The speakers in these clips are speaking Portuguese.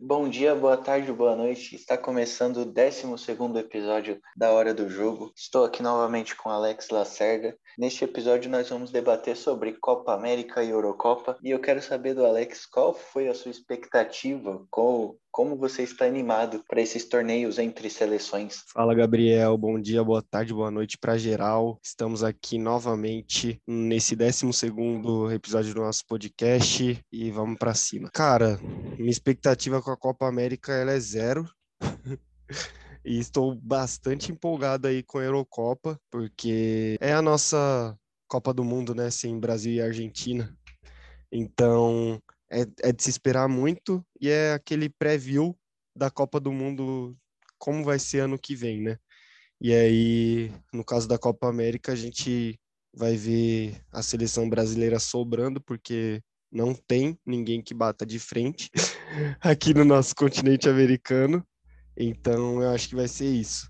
Bom dia, boa tarde, boa noite. Está começando o 12 episódio da Hora do Jogo. Estou aqui novamente com Alex Lacerda. Neste episódio, nós vamos debater sobre Copa América e Eurocopa. E eu quero saber do Alex qual foi a sua expectativa, qual, como você está animado para esses torneios entre seleções. Fala, Gabriel. Bom dia, boa tarde, boa noite para geral. Estamos aqui novamente nesse 12 episódio do nosso podcast e vamos para cima. Cara, minha expectativa com a Copa América ela é zero. e estou bastante empolgado aí com a Eurocopa, porque é a nossa Copa do Mundo, né, sem Brasil e Argentina. Então, é, é de se esperar muito e é aquele preview da Copa do Mundo como vai ser ano que vem, né? E aí, no caso da Copa América, a gente vai ver a seleção brasileira sobrando, porque não tem ninguém que bata de frente aqui no nosso continente americano. Então, eu acho que vai ser isso.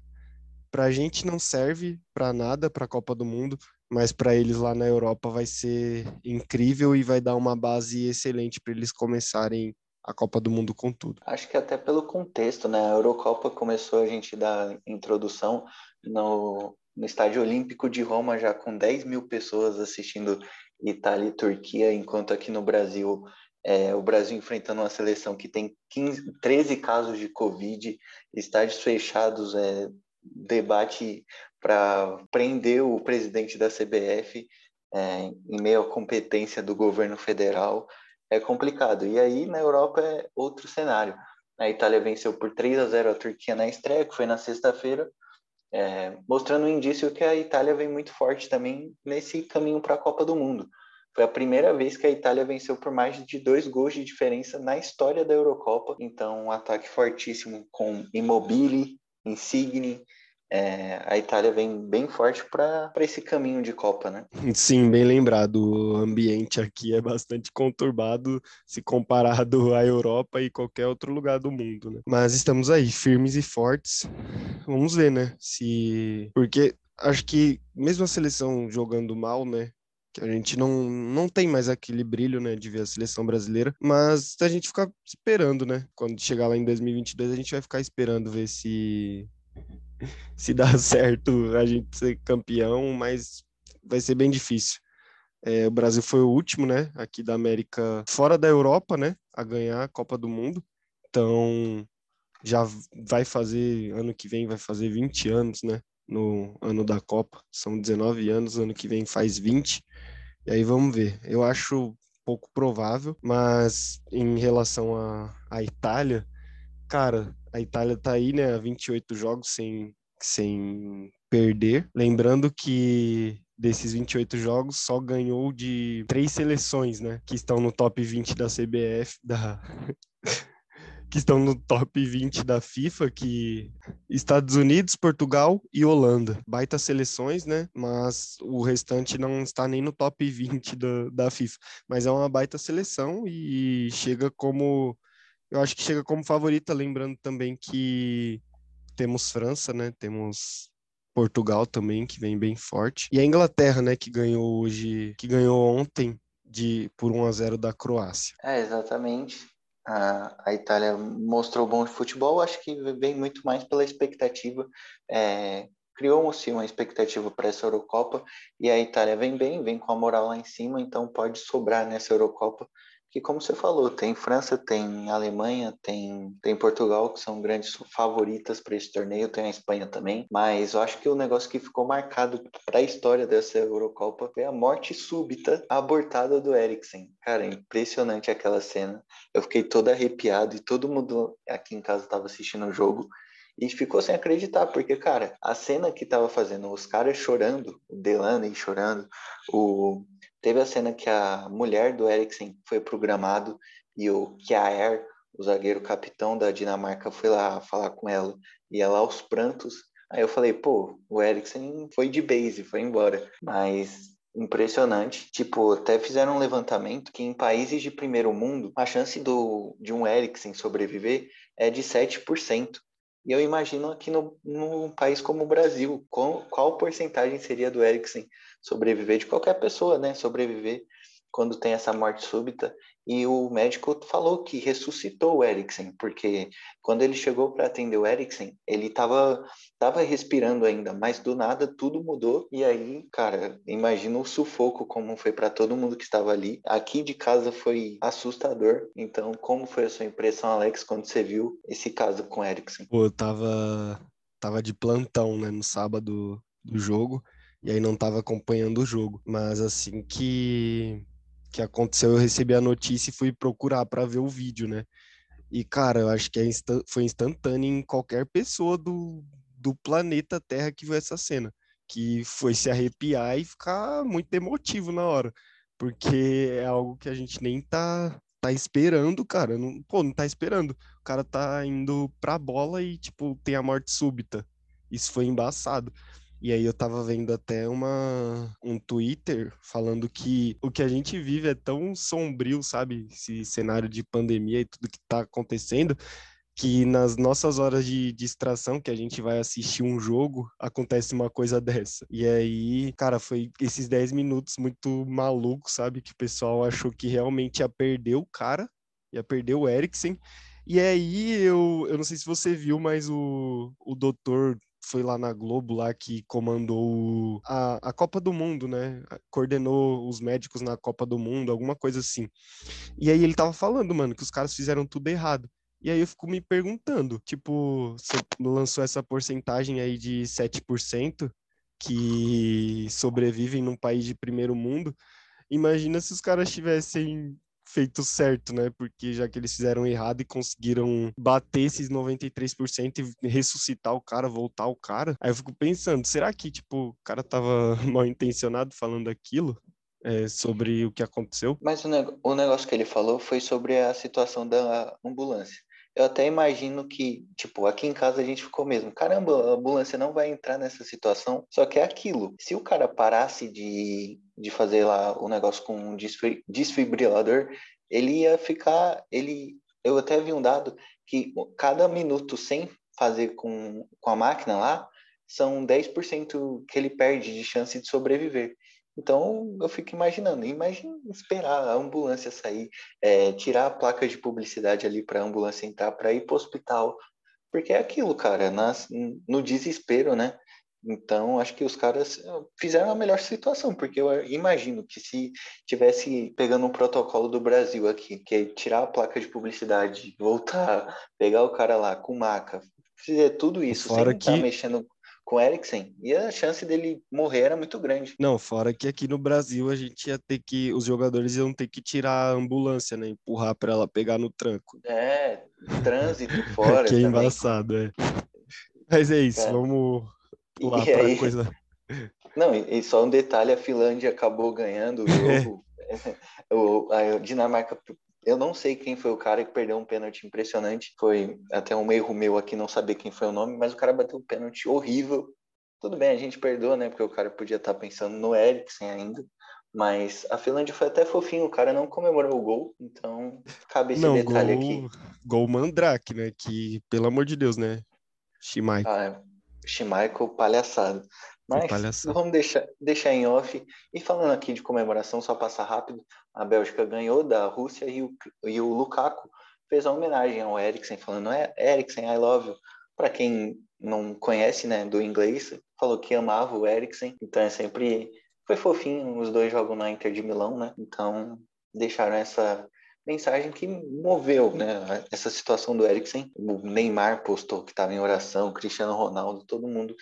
Para a gente não serve para nada para a Copa do Mundo, mas para eles lá na Europa vai ser incrível e vai dar uma base excelente para eles começarem a Copa do Mundo com tudo. Acho que até pelo contexto, né? A Eurocopa começou a gente dar introdução no, no Estádio Olímpico de Roma, já com 10 mil pessoas assistindo Itália e Turquia, enquanto aqui no Brasil, é, o Brasil enfrentando uma seleção que tem 15, 13 casos de Covid, estádios fechados, é, debate para prender o presidente da CBF é, em meio à competência do governo federal é complicado. E aí na Europa é outro cenário. A Itália venceu por 3 a 0 a Turquia na estreia, que foi na sexta-feira, é, mostrando um indício que a Itália vem muito forte também nesse caminho para a Copa do Mundo. Foi a primeira vez que a Itália venceu por mais de dois gols de diferença na história da Eurocopa. Então, um ataque fortíssimo com Immobile, Insigne, é, a Itália vem bem forte para esse caminho de Copa, né? Sim, bem lembrado. O ambiente aqui é bastante conturbado se comparado à Europa e qualquer outro lugar do mundo, né? Mas estamos aí, firmes e fortes. Vamos ver, né? Se. Porque acho que mesmo a seleção jogando mal, né? que a gente não, não tem mais aquele brilho, né, de ver a seleção brasileira, mas a gente fica esperando, né, quando chegar lá em 2022 a gente vai ficar esperando ver se se dá certo a gente ser campeão, mas vai ser bem difícil. É, o Brasil foi o último, né, aqui da América, fora da Europa, né, a ganhar a Copa do Mundo. Então, já vai fazer, ano que vem vai fazer 20 anos, né, no ano da Copa. São 19 anos, ano que vem faz 20. E aí vamos ver. Eu acho pouco provável, mas em relação à Itália, cara, a Itália tá aí, né, há 28 jogos sem, sem perder. Lembrando que desses 28 jogos só ganhou de três seleções, né, que estão no top 20 da CBF, da que estão no top 20 da FIFA, que Estados Unidos, Portugal e Holanda. Baita seleções, né? Mas o restante não está nem no top 20 da, da FIFA. Mas é uma baita seleção e chega como eu acho que chega como favorita, lembrando também que temos França, né? Temos Portugal também, que vem bem forte. E a Inglaterra, né, que ganhou hoje, que ganhou ontem de por 1 a 0 da Croácia. É, exatamente. A, a Itália mostrou bom futebol, acho que vem muito mais pela expectativa. É, Criou-se uma expectativa para essa Eurocopa e a Itália vem bem, vem com a moral lá em cima, então pode sobrar nessa Eurocopa que como você falou, tem França, tem Alemanha, tem, tem Portugal, que são grandes favoritas para esse torneio, tem a Espanha também, mas eu acho que o negócio que ficou marcado para a história dessa Eurocopa foi a morte súbita, abortada do Eriksen. Cara, impressionante aquela cena. Eu fiquei todo arrepiado e todo mundo aqui em casa estava assistindo o jogo e ficou sem acreditar, porque, cara, a cena que tava fazendo os caras chorando, o Delaney chorando, o Teve a cena que a mulher do Eriksen foi programado e o Kjaer, o zagueiro capitão da Dinamarca, foi lá falar com ela e ela aos prantos. Aí eu falei, pô, o Eriksen foi de base, foi embora. Mas impressionante. Tipo, até fizeram um levantamento que em países de primeiro mundo, a chance do, de um Eriksen sobreviver é de 7%. E eu imagino aqui no, num país como o Brasil, qual, qual porcentagem seria do Eriksen sobreviver, de qualquer pessoa, né? Sobreviver quando tem essa morte súbita. E o médico falou que ressuscitou o Eriksen, porque quando ele chegou para atender o Eriksen, ele estava tava respirando ainda, mas do nada tudo mudou. E aí, cara, imagina o sufoco como foi para todo mundo que estava ali. Aqui de casa foi assustador. Então, como foi a sua impressão, Alex, quando você viu esse caso com o Eriksen? Pô, eu tava, tava de plantão, né, no sábado do jogo e aí não estava acompanhando o jogo. Mas assim que que aconteceu, eu recebi a notícia e fui procurar para ver o vídeo, né? E cara, eu acho que é instant, foi instantâneo em qualquer pessoa do, do planeta Terra que viu essa cena, que foi se arrepiar e ficar muito emotivo na hora, porque é algo que a gente nem tá tá esperando, cara. Não, pô, não tá esperando. O cara tá indo pra bola e, tipo, tem a morte súbita. Isso foi embaçado. E aí eu tava vendo até uma, um Twitter falando que o que a gente vive é tão sombrio, sabe? Esse cenário de pandemia e tudo que tá acontecendo, que nas nossas horas de distração, que a gente vai assistir um jogo, acontece uma coisa dessa. E aí, cara, foi esses 10 minutos muito malucos, sabe? Que o pessoal achou que realmente ia perder o cara, ia perder o Eriksen. E aí, eu, eu não sei se você viu, mas o, o doutor foi lá na Globo lá que comandou a, a Copa do Mundo, né? Coordenou os médicos na Copa do Mundo, alguma coisa assim. E aí ele tava falando, mano, que os caras fizeram tudo errado. E aí eu fico me perguntando, tipo, você lançou essa porcentagem aí de 7% que sobrevivem num país de primeiro mundo. Imagina se os caras tivessem feito certo, né? Porque já que eles fizeram errado e conseguiram bater esses 93% e ressuscitar o cara, voltar o cara, aí eu fico pensando, será que, tipo, o cara tava mal intencionado falando aquilo? É, sobre o que aconteceu? Mas o, neg o negócio que ele falou foi sobre a situação da ambulância eu até imagino que, tipo, aqui em casa a gente ficou mesmo, caramba, a ambulância não vai entrar nessa situação. Só que é aquilo. Se o cara parasse de, de fazer lá o negócio com um desfibrilador, ele ia ficar. ele Eu até vi um dado que cada minuto sem fazer com, com a máquina lá, são 10% que ele perde de chance de sobreviver. Então eu fico imaginando, imagina esperar a ambulância sair, é, tirar a placa de publicidade ali para a ambulância entrar para ir para o hospital, porque é aquilo, cara, nas, no desespero, né? Então acho que os caras eh, fizeram a melhor situação, porque eu imagino que se tivesse pegando um protocolo do Brasil aqui, que é tirar a placa de publicidade, voltar, pegar o cara lá com maca, fizer tudo isso Fora sem tá que... estar mexendo com o Eriksen, e a chance dele morrer era muito grande. Não, fora que aqui no Brasil a gente ia ter que, os jogadores iam ter que tirar a ambulância, né? Empurrar para ela pegar no tranco. É, trânsito fora. que é embaçado, é. Mas é isso, é. vamos pular para aí... coisa. Não, e só um detalhe, a Finlândia acabou ganhando o jogo. o, a Dinamarca eu não sei quem foi o cara que perdeu um pênalti impressionante. Foi até um erro meu aqui não saber quem foi o nome, mas o cara bateu um pênalti horrível. Tudo bem, a gente perdoa, né? Porque o cara podia estar pensando no Eriksen ainda. Mas a Finlândia foi até fofinho, o cara não comemorou o gol, então cabe esse não, detalhe gol, aqui. Gol Mandrake, né? Que, pelo amor de Deus, né? Schmeichel. Ah, é. Schmeichel, palhaçada. Mas vamos deixar, deixar em off. E falando aqui de comemoração, só passar rápido, a Bélgica ganhou da Rússia e o, e o Lukaku fez a homenagem ao Eriksen, falando, é, Eriksen, I love you. Para quem não conhece, né, do inglês, falou que amava o Eriksen, então é sempre... Foi fofinho, os dois jogam na Inter de Milão, né? Então deixaram essa mensagem que moveu, né, essa situação do Eriksen. O Neymar postou que estava em oração, o Cristiano Ronaldo, todo mundo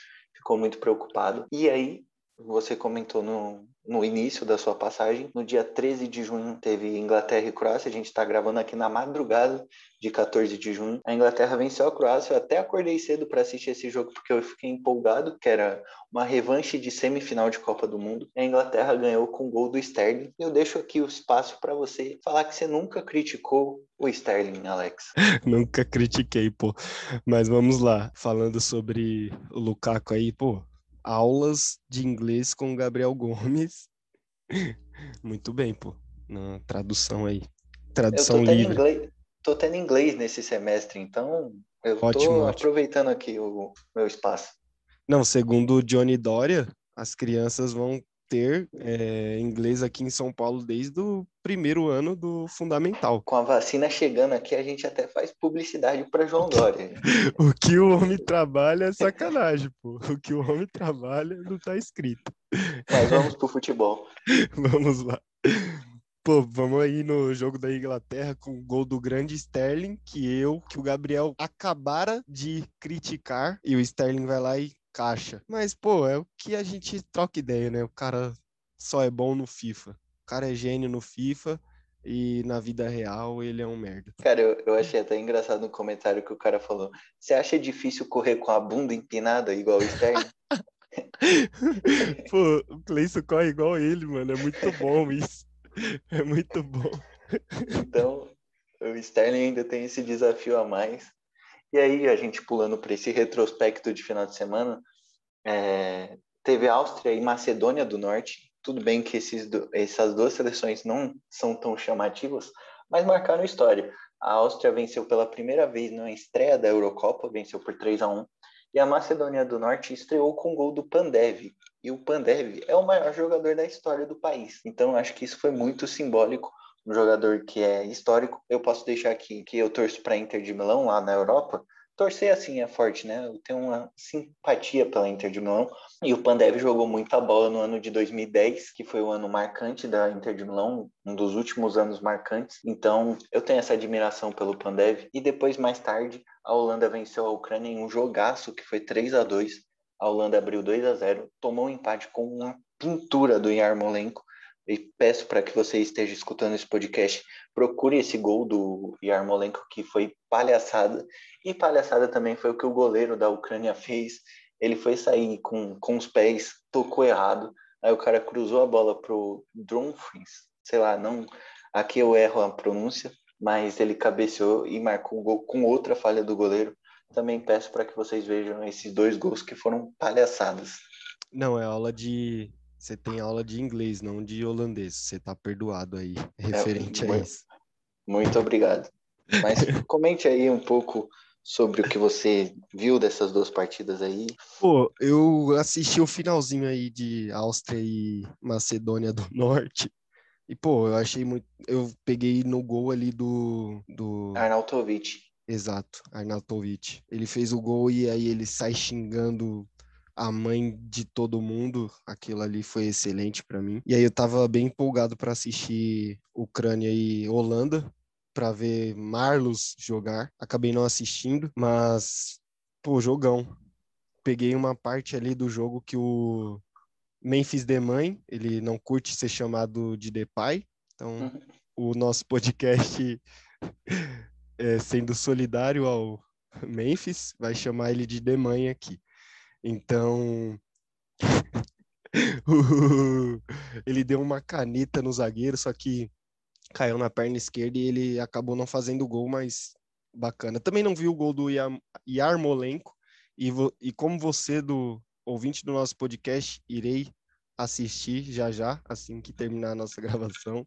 ficou muito preocupado. E aí, você comentou no, no início da sua passagem, no dia 13 de junho teve Inglaterra e Croácia, a gente está gravando aqui na madrugada de 14 de junho. A Inglaterra venceu a Croácia, eu até acordei cedo para assistir esse jogo porque eu fiquei empolgado, que era uma revanche de semifinal de Copa do Mundo. A Inglaterra ganhou com o gol do Sterling. Eu deixo aqui o espaço para você falar que você nunca criticou o Sterling, Alex. nunca critiquei, pô. Mas vamos lá, falando sobre o Lukaku aí, pô, aulas de inglês com o Gabriel Gomes. Muito bem, pô. Na tradução aí. Tradução eu tô livre. Inglês, tô tendo inglês nesse semestre, então eu ótimo, tô ótimo. aproveitando aqui o meu espaço. Não, segundo o Johnny Doria, as crianças vão ter é, inglês aqui em São Paulo desde o primeiro ano do fundamental. Com a vacina chegando aqui, a gente até faz publicidade para João Dória. o que o homem trabalha é sacanagem, pô. O que o homem trabalha não tá escrito. Mas vamos pro futebol. vamos lá. Pô, vamos aí no jogo da Inglaterra com o gol do grande Sterling, que eu, que o Gabriel acabara de criticar, e o Sterling vai lá e caixa. Mas, pô, é o que a gente troca ideia, né? O cara só é bom no FIFA. O cara é gênio no FIFA e na vida real ele é um merda. Cara, eu, eu achei até engraçado no comentário que o cara falou. Você acha difícil correr com a bunda empinada igual o Sterling? Pô, o Cleison corre igual ele, mano. É muito bom isso. É muito bom. Então, o Sterling ainda tem esse desafio a mais. E aí, a gente pulando para esse retrospecto de final de semana, é, teve Áustria e Macedônia do Norte. Tudo bem que esses, essas duas seleções não são tão chamativas, mas marcaram história. A Áustria venceu pela primeira vez na estreia da Eurocopa, venceu por 3 a 1 e a Macedônia do Norte estreou com o gol do Pandev, e o Pandev é o maior jogador da história do país. Então acho que isso foi muito simbólico. Um jogador que é histórico. Eu posso deixar aqui que eu torço para Inter de Milão lá na Europa. Torcer assim é forte, né? Eu tenho uma simpatia pela Inter de Milão. E o Pandev jogou muita bola no ano de 2010, que foi o ano marcante da Inter de Milão, um dos últimos anos marcantes. Então, eu tenho essa admiração pelo Pandev. E depois, mais tarde, a Holanda venceu a Ucrânia em um jogaço que foi 3 a 2 a Holanda abriu 2 a 0 tomou um empate com uma pintura do Yarmolenko. E peço para que você esteja escutando esse podcast, procure esse gol do Yarmolenko, que foi palhaçada. E palhaçada também foi o que o goleiro da Ucrânia fez. Ele foi sair com, com os pés, tocou errado. Aí o cara cruzou a bola pro Drumfries, sei lá, não. Aqui eu erro a pronúncia, mas ele cabeceou e marcou o gol com outra falha do goleiro. Também peço para que vocês vejam esses dois gols que foram palhaçadas. Não, é aula de. Você tem aula de inglês, não de holandês. Você tá perdoado aí, referente é, a isso. Muito obrigado. Mas comente aí um pouco sobre o que você viu dessas duas partidas aí. Pô, eu assisti o finalzinho aí de Áustria e Macedônia do Norte. E, pô, eu achei muito. Eu peguei no gol ali do. do... Arnautovic. Exato, Arnautovic. Ele fez o gol e aí ele sai xingando a mãe de todo mundo. Aquilo ali foi excelente para mim. E aí eu tava bem empolgado para assistir Ucrânia e Holanda para ver Marlos jogar. Acabei não assistindo, mas pô, jogão. Peguei uma parte ali do jogo que o Memphis Depay, ele não curte ser chamado de Depay. Então, o nosso podcast é, sendo solidário ao Memphis, vai chamar ele de Demanha aqui. Então, ele deu uma caneta no zagueiro, só que caiu na perna esquerda e ele acabou não fazendo gol, mas bacana. Também não vi o gol do Yarmolenko, e, e como você, do ouvinte do nosso podcast, irei assistir já já, assim que terminar a nossa gravação,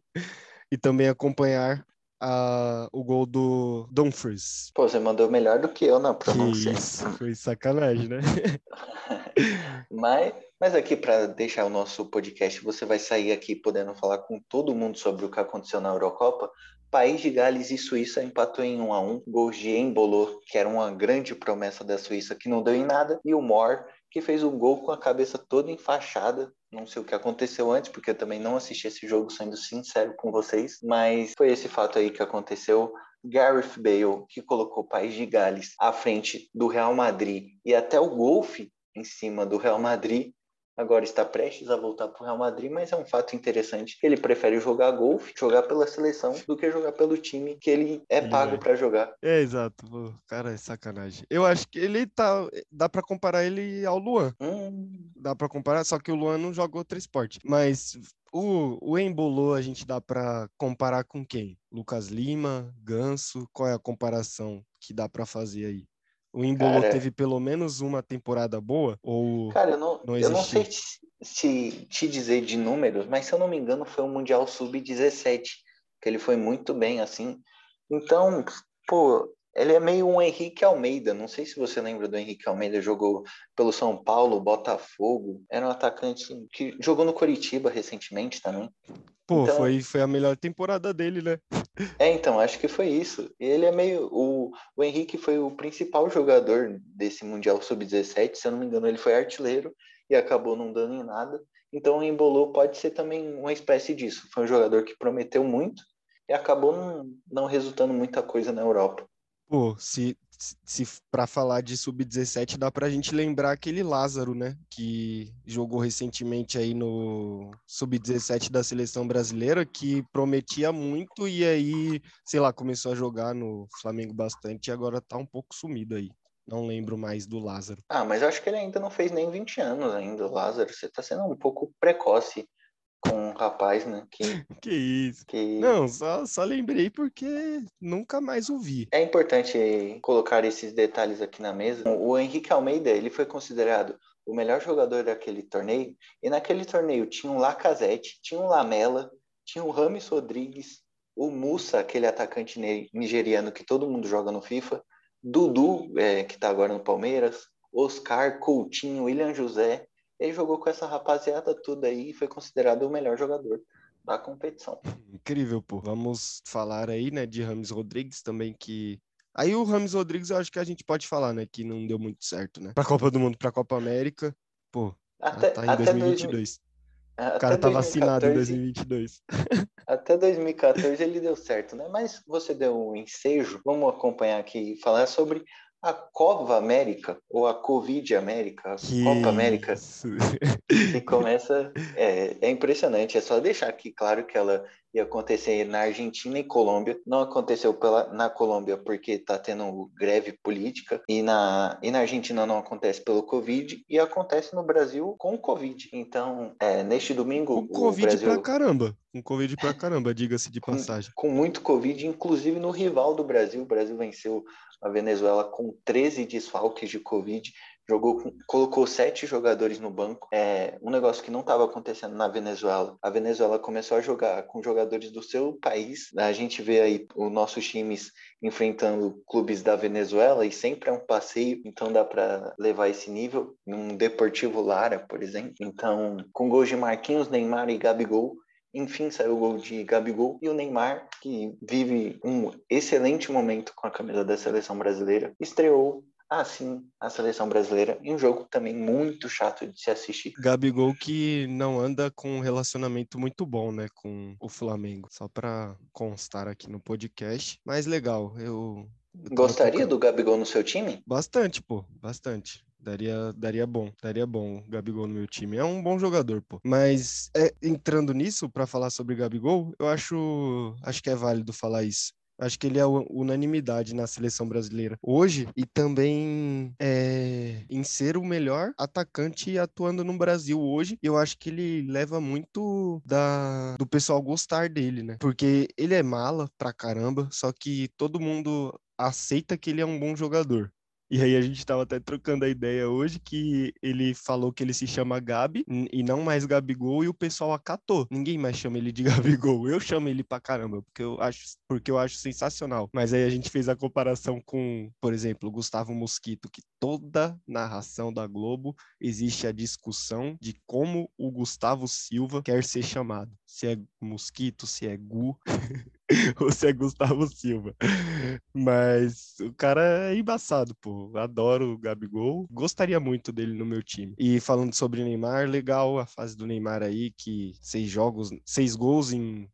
e também acompanhar a, o gol do Dumfries. Pô, você mandou melhor do que eu na pronúncia. Que isso, foi sacanagem, né? mas, mas aqui para deixar o nosso podcast, você vai sair aqui podendo falar com todo mundo sobre o que aconteceu na Eurocopa. País de Gales e Suíça empatou em 1 a 1 Gols de Embolou, que era uma grande promessa da Suíça, que não deu em nada. E o Moore, que fez um gol com a cabeça toda enfaixada. Não sei o que aconteceu antes, porque eu também não assisti esse jogo, sendo sincero com vocês, mas foi esse fato aí que aconteceu. Gareth Bale, que colocou o País de Gales à frente do Real Madrid e até o golfe em cima do Real Madrid, agora está prestes a voltar para o Real Madrid, mas é um fato interessante. Ele prefere jogar golfe, jogar pela seleção, do que jogar pelo time que ele é pago para jogar. É, exato. Cara, é sacanagem. Eu acho que ele tá. Dá para comparar ele ao Luan. Hum. Dá para comparar, só que o Luan não joga outro esporte. Mas o, o Embolô a gente dá para comparar com quem? Lucas Lima, Ganso? Qual é a comparação que dá para fazer aí? O Embolo teve pelo menos uma temporada boa? Ou cara, eu não, não eu não sei se te dizer de números, mas se eu não me engano foi o Mundial Sub-17, que ele foi muito bem, assim. Então, pô, Ele é meio um Henrique Almeida. Não sei se você lembra do Henrique Almeida, jogou pelo São Paulo, Botafogo. Era um atacante que jogou no Coritiba recentemente também. Pô, então, foi, foi a melhor temporada dele, né? É, então, acho que foi isso. Ele é meio. O, o Henrique foi o principal jogador desse Mundial Sub-17, se eu não me engano, ele foi artilheiro e acabou não dando em nada. Então o Embolo pode ser também uma espécie disso. Foi um jogador que prometeu muito e acabou não, não resultando muita coisa na Europa. Pô, se, se para falar de sub-17 dá para a gente lembrar aquele Lázaro, né, que jogou recentemente aí no sub-17 da seleção brasileira, que prometia muito e aí, sei lá, começou a jogar no Flamengo bastante e agora tá um pouco sumido aí. Não lembro mais do Lázaro. Ah, mas eu acho que ele ainda não fez nem 20 anos ainda, Lázaro. Você tá sendo um pouco precoce com um rapaz, né? Que, que isso. Que... Não, só, só lembrei porque nunca mais ouvi. É importante colocar esses detalhes aqui na mesa. O Henrique Almeida, ele foi considerado o melhor jogador daquele torneio, e naquele torneio tinha um Lacazette, tinha um Lamela, tinha o Rames Rodrigues, o Musa, aquele atacante nigeriano que todo mundo joga no FIFA, Dudu, é, que está agora no Palmeiras, Oscar, Coutinho, William José, ele jogou com essa rapaziada tudo aí e foi considerado o melhor jogador da competição. Incrível, pô. Vamos falar aí, né, de Rames Rodrigues também, que. Aí o Rames Rodrigues eu acho que a gente pode falar, né, que não deu muito certo, né? Pra Copa do Mundo, pra Copa América, pô, até, tá em até 2022. o cara tá 2014, vacinado em 2022. Até 2014 ele deu certo, né? Mas você deu um ensejo. Vamos acompanhar aqui e falar sobre a Cova América, ou a Covid América, a que Copa América, que começa. É, é, impressionante, é só deixar aqui claro que ela ia acontecer na Argentina e Colômbia. Não aconteceu pela, na Colômbia porque está tendo greve política, e na, e na Argentina não acontece pelo Covid, e acontece no Brasil com o Covid. Então, é, neste domingo. Com Covid Brasil... pra caramba. Com Covid pra caramba, diga-se de passagem. Com, com muito Covid, inclusive no rival do Brasil. O Brasil venceu a Venezuela com 13 desfalques de Covid, jogou, colocou sete jogadores no banco. É um negócio que não estava acontecendo na Venezuela. A Venezuela começou a jogar com jogadores do seu país. A gente vê aí os nossos times enfrentando clubes da Venezuela e sempre é um passeio, então dá para levar esse nível. Um Deportivo Lara, por exemplo. Então, com gols de Marquinhos, Neymar e Gabigol, enfim, saiu o gol de Gabigol e o Neymar, que vive um excelente momento com a camisa da seleção brasileira, estreou assim a seleção brasileira em um jogo também muito chato de se assistir. Gabigol que não anda com um relacionamento muito bom, né, com o Flamengo. Só para constar aqui no podcast, mas legal. Eu, eu Gostaria do Gabigol no seu time? Bastante, pô, bastante. Daria, daria bom, daria bom o Gabigol no meu time. É um bom jogador, pô. Mas é, entrando nisso, para falar sobre Gabigol, eu acho, acho que é válido falar isso. Acho que ele é unanimidade na seleção brasileira hoje e também é, em ser o melhor atacante atuando no Brasil hoje. Eu acho que ele leva muito da, do pessoal gostar dele, né? Porque ele é mala pra caramba, só que todo mundo aceita que ele é um bom jogador. E aí a gente estava até trocando a ideia hoje que ele falou que ele se chama Gabi e não mais Gabigol e o pessoal acatou. Ninguém mais chama ele de Gabigol. Eu chamo ele pra caramba, porque eu acho, porque eu acho sensacional. Mas aí a gente fez a comparação com, por exemplo, Gustavo Mosquito, que toda narração da Globo existe a discussão de como o Gustavo Silva quer ser chamado. Se é Mosquito, se é Gu. ou se é Gustavo Silva. Mas o cara é embaçado, pô. Adoro o Gabigol. Gostaria muito dele no meu time. E falando sobre Neymar, legal a fase do Neymar aí, que seis jogos, seis gols em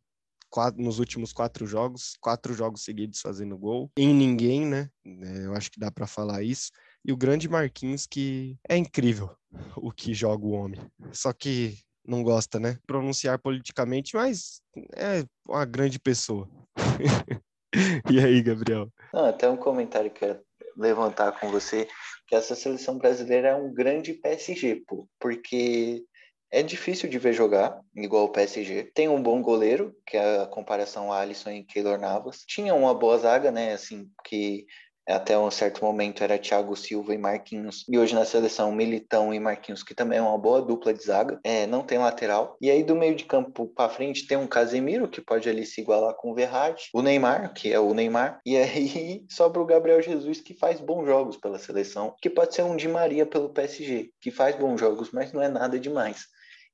nos últimos quatro jogos, quatro jogos seguidos fazendo gol, em ninguém, né? É, eu acho que dá para falar isso. E o grande Marquinhos, que é incrível o que joga o homem. Só que não gosta, né? Pronunciar politicamente, mas é uma grande pessoa. e aí, Gabriel? Não, até um comentário que eu levantar com você, que essa seleção brasileira é um grande PSG, pô, porque é difícil de ver jogar, igual o PSG. Tem um bom goleiro, que é a comparação a Alisson e Keylor Navas. Tinha uma boa zaga, né, assim, que até um certo momento era Thiago Silva e Marquinhos, e hoje na seleção Militão e Marquinhos, que também é uma boa dupla de zaga, é, não tem lateral. E aí do meio de campo para frente tem um Casemiro, que pode ali se igualar com o Verratti, o Neymar, que é o Neymar, e aí sobra o Gabriel Jesus, que faz bons jogos pela seleção, que pode ser um Di Maria pelo PSG, que faz bons jogos, mas não é nada demais.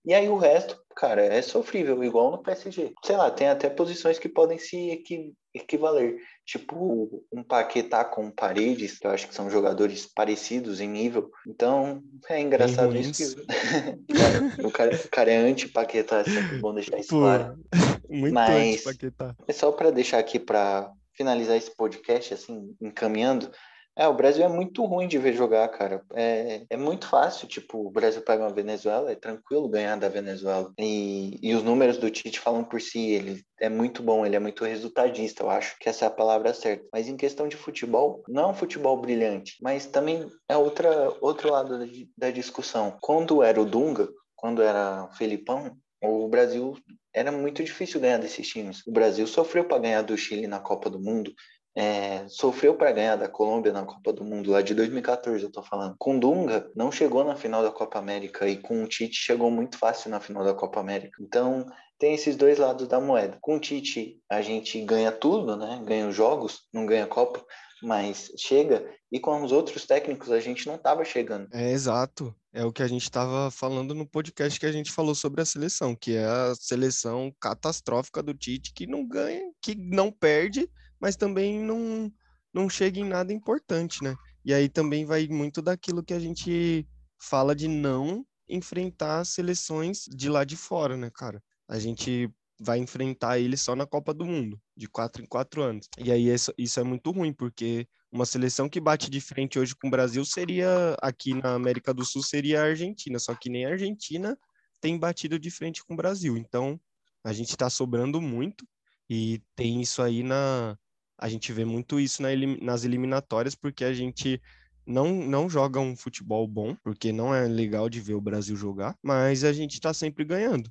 E aí o resto, cara, é sofrível, igual no PSG. Sei lá, tem até posições que podem se equi equivaler. Tipo, um Paquetá com Paredes, que eu acho que são jogadores parecidos em nível. Então, é engraçado isso. Que... cara, o, cara, o cara é anti-Paquetá, é sempre bom deixar isso Pô, claro. Muito Mas anti-Paquetá. É só para deixar aqui para finalizar esse podcast, assim, encaminhando. É, o Brasil é muito ruim de ver jogar, cara. É, é muito fácil, tipo, o Brasil pega uma Venezuela, é tranquilo ganhar da Venezuela. E, e os números do Tite falam por si, ele é muito bom, ele é muito resultadista, eu acho que essa é a palavra certa. Mas em questão de futebol, não é um futebol brilhante, mas também é outra, outro lado da, da discussão. Quando era o Dunga, quando era o Felipão, o Brasil era muito difícil ganhar desses times. O Brasil sofreu para ganhar do Chile na Copa do Mundo, é, sofreu para ganhar da Colômbia na Copa do Mundo, lá de 2014 eu tô falando. Com Dunga não chegou na final da Copa América e com o Tite chegou muito fácil na final da Copa América. Então tem esses dois lados da moeda. Com o Tite a gente ganha tudo, né? Ganha os jogos, não ganha Copa, mas chega. E com os outros técnicos a gente não estava chegando. É exato. É o que a gente estava falando no podcast que a gente falou sobre a seleção, que é a seleção catastrófica do Tite que não ganha, que não perde mas também não, não chega em nada importante, né? E aí também vai muito daquilo que a gente fala de não enfrentar seleções de lá de fora, né, cara? A gente vai enfrentar ele só na Copa do Mundo, de quatro em quatro anos. E aí isso, isso é muito ruim, porque uma seleção que bate de frente hoje com o Brasil seria, aqui na América do Sul, seria a Argentina, só que nem a Argentina tem batido de frente com o Brasil. Então, a gente está sobrando muito e tem isso aí na, a gente vê muito isso na elim nas eliminatórias, porque a gente não, não joga um futebol bom, porque não é legal de ver o Brasil jogar, mas a gente tá sempre ganhando.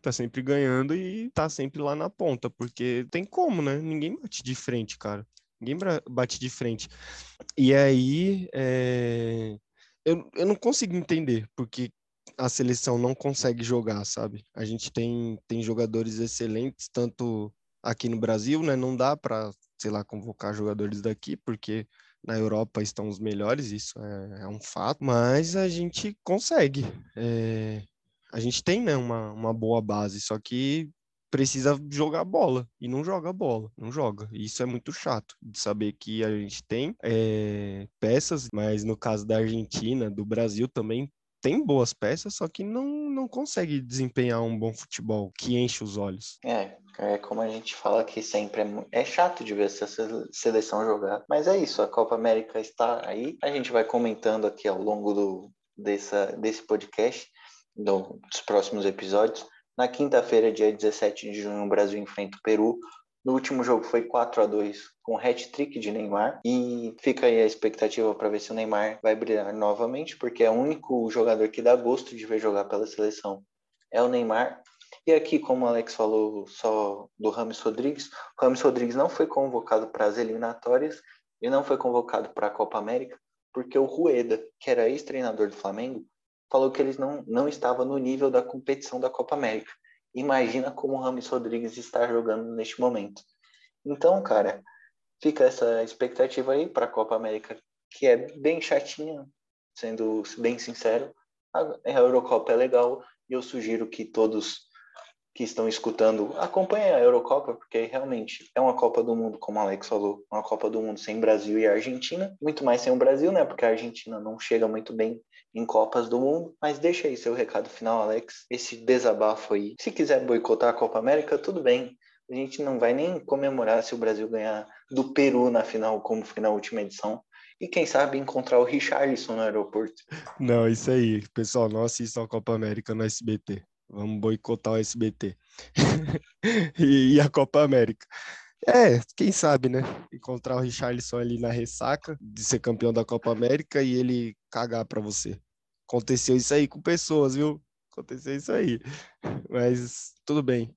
Tá sempre ganhando e tá sempre lá na ponta, porque tem como, né? Ninguém bate de frente, cara. Ninguém bate de frente. E aí, é... eu, eu não consigo entender porque a seleção não consegue jogar, sabe? A gente tem, tem jogadores excelentes, tanto aqui no Brasil, né? Não dá para sei lá, convocar jogadores daqui, porque na Europa estão os melhores, isso é, é um fato, mas a gente consegue. É, a gente tem né, uma, uma boa base, só que precisa jogar bola e não joga bola, não joga. Isso é muito chato de saber que a gente tem é, peças, mas no caso da Argentina, do Brasil também tem boas peças, só que não, não consegue desempenhar um bom futebol que enche os olhos. É, é como a gente fala aqui sempre, é, é chato de ver essa seleção jogar. Mas é isso, a Copa América está aí. A gente vai comentando aqui ao longo do, dessa, desse podcast, do, dos próximos episódios. Na quinta-feira, dia 17 de junho, o Brasil enfrenta o Peru. No último jogo foi 4 a 2 com hat-trick de Neymar e fica aí a expectativa para ver se o Neymar vai brilhar novamente, porque é o único jogador que dá gosto de ver jogar pela seleção. É o Neymar. E aqui, como o Alex falou só do Rames Rodrigues, o Rames Rodrigues não foi convocado para as eliminatórias e não foi convocado para a Copa América, porque o Rueda, que era ex-treinador do Flamengo, falou que eles não, não estava no nível da competição da Copa América. Imagina como o Rames Rodrigues está jogando neste momento. Então, cara, fica essa expectativa aí para a Copa América, que é bem chatinha, sendo bem sincero. A Eurocopa é legal e eu sugiro que todos que estão escutando acompanhem a Eurocopa, porque realmente é uma Copa do Mundo, como o Alex falou, uma Copa do Mundo sem Brasil e Argentina, muito mais sem o Brasil, né? Porque a Argentina não chega muito bem em Copas do Mundo. Mas deixa aí seu recado final, Alex. Esse desabafo aí. Se quiser boicotar a Copa América, tudo bem. A gente não vai nem comemorar se o Brasil ganhar do Peru na final, como foi na última edição. E quem sabe encontrar o Richarlison no aeroporto. Não, isso aí. Pessoal, não assistam a Copa América no SBT. Vamos boicotar o SBT. e, e a Copa América. É, quem sabe, né? Encontrar o Richarlison ali na ressaca de ser campeão da Copa América e ele cagar para você. Aconteceu isso aí com pessoas, viu? Aconteceu isso aí. Mas tudo bem.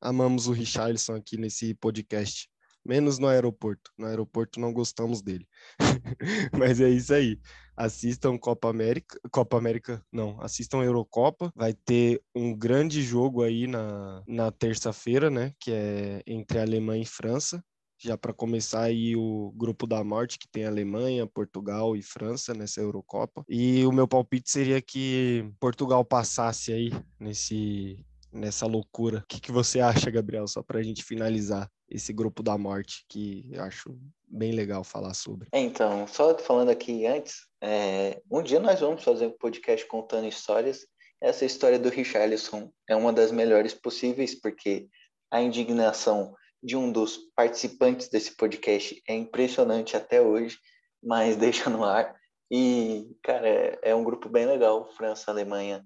Amamos o Richarlison aqui nesse podcast. Menos no aeroporto. No aeroporto não gostamos dele. Mas é isso aí. Assistam Copa América, Copa América, não, assistam Eurocopa. Vai ter um grande jogo aí na, na terça-feira, né? Que é entre Alemanha e França já para começar aí o grupo da morte, que tem Alemanha, Portugal e França nessa Eurocopa. E o meu palpite seria que Portugal passasse aí nesse nessa loucura. O que, que você acha, Gabriel, só para a gente finalizar esse grupo da morte, que eu acho bem legal falar sobre. É, então, só falando aqui antes, é, um dia nós vamos fazer um podcast contando histórias. Essa história do Richarlison é uma das melhores possíveis, porque a indignação de um dos participantes desse podcast é impressionante até hoje, mas deixa no ar. E, cara, é, é um grupo bem legal, França, Alemanha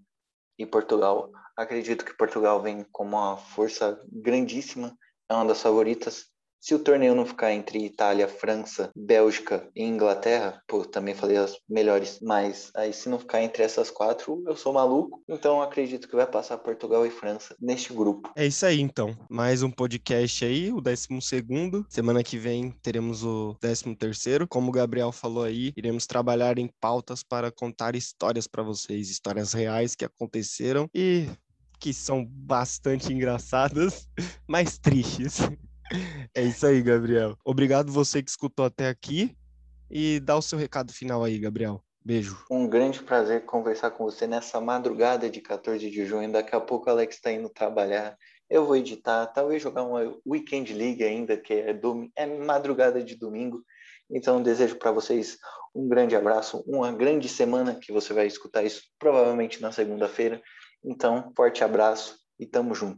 e Portugal. Acredito que Portugal vem com uma força grandíssima, é uma das favoritas. Se o torneio não ficar entre Itália, França, Bélgica e Inglaterra, pô, também falei as melhores, mas aí se não ficar entre essas quatro, eu sou maluco. Então acredito que vai passar Portugal e França neste grupo. É isso aí, então. Mais um podcast aí, o décimo segundo. Semana que vem teremos o décimo terceiro. Como o Gabriel falou aí, iremos trabalhar em pautas para contar histórias para vocês, histórias reais que aconteceram e que são bastante engraçadas, mas tristes. É isso aí, Gabriel. Obrigado você que escutou até aqui e dá o seu recado final aí, Gabriel. Beijo. Um grande prazer conversar com você nessa madrugada de 14 de junho. Daqui a pouco o Alex está indo trabalhar. Eu vou editar, talvez jogar uma Weekend League ainda, que é, dom... é madrugada de domingo. Então, desejo para vocês um grande abraço, uma grande semana, que você vai escutar isso provavelmente na segunda-feira. Então, forte abraço e tamo junto.